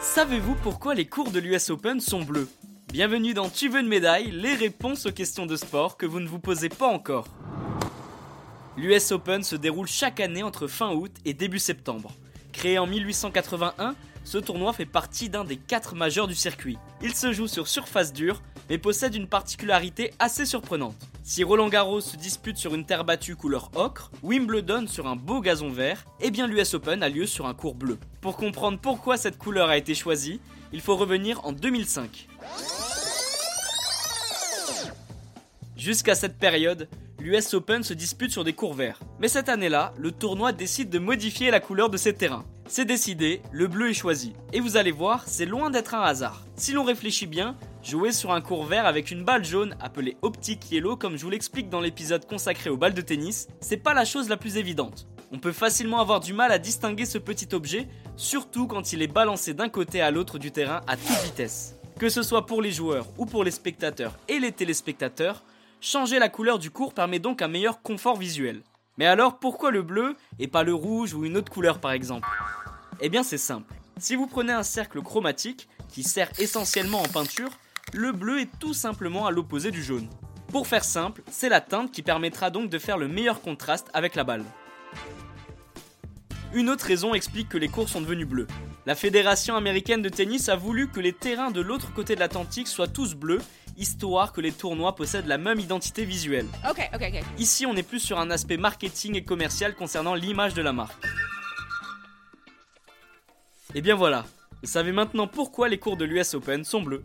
Savez-vous pourquoi les cours de l'US Open sont bleus? Bienvenue dans Tu veux une médaille, les réponses aux questions de sport que vous ne vous posez pas encore. L'US Open se déroule chaque année entre fin août et début septembre. Créé en 1881, ce tournoi fait partie d'un des quatre majeurs du circuit. Il se joue sur surface dure, mais possède une particularité assez surprenante. Si Roland Garros se dispute sur une terre battue couleur ocre, Wimbledon sur un beau gazon vert, et eh bien l'US Open a lieu sur un court bleu. Pour comprendre pourquoi cette couleur a été choisie, il faut revenir en 2005. Jusqu'à cette période, l'US Open se dispute sur des cours verts. Mais cette année-là, le tournoi décide de modifier la couleur de ses terrains. C'est décidé, le bleu est choisi. Et vous allez voir, c'est loin d'être un hasard. Si l'on réfléchit bien, jouer sur un court vert avec une balle jaune appelée Optic Yellow comme je vous l'explique dans l'épisode consacré aux balles de tennis, c'est pas la chose la plus évidente. On peut facilement avoir du mal à distinguer ce petit objet, surtout quand il est balancé d'un côté à l'autre du terrain à toute vitesse. Que ce soit pour les joueurs ou pour les spectateurs et les téléspectateurs, changer la couleur du court permet donc un meilleur confort visuel. Mais alors pourquoi le bleu et pas le rouge ou une autre couleur par exemple? Eh bien c'est simple. Si vous prenez un cercle chromatique, qui sert essentiellement en peinture, le bleu est tout simplement à l'opposé du jaune. Pour faire simple, c'est la teinte qui permettra donc de faire le meilleur contraste avec la balle. Une autre raison explique que les cours sont devenus bleus. La Fédération américaine de tennis a voulu que les terrains de l'autre côté de l'Atlantique soient tous bleus, histoire que les tournois possèdent la même identité visuelle. Ici, on est plus sur un aspect marketing et commercial concernant l'image de la marque. Et bien voilà, vous savez maintenant pourquoi les cours de l'US Open sont bleus.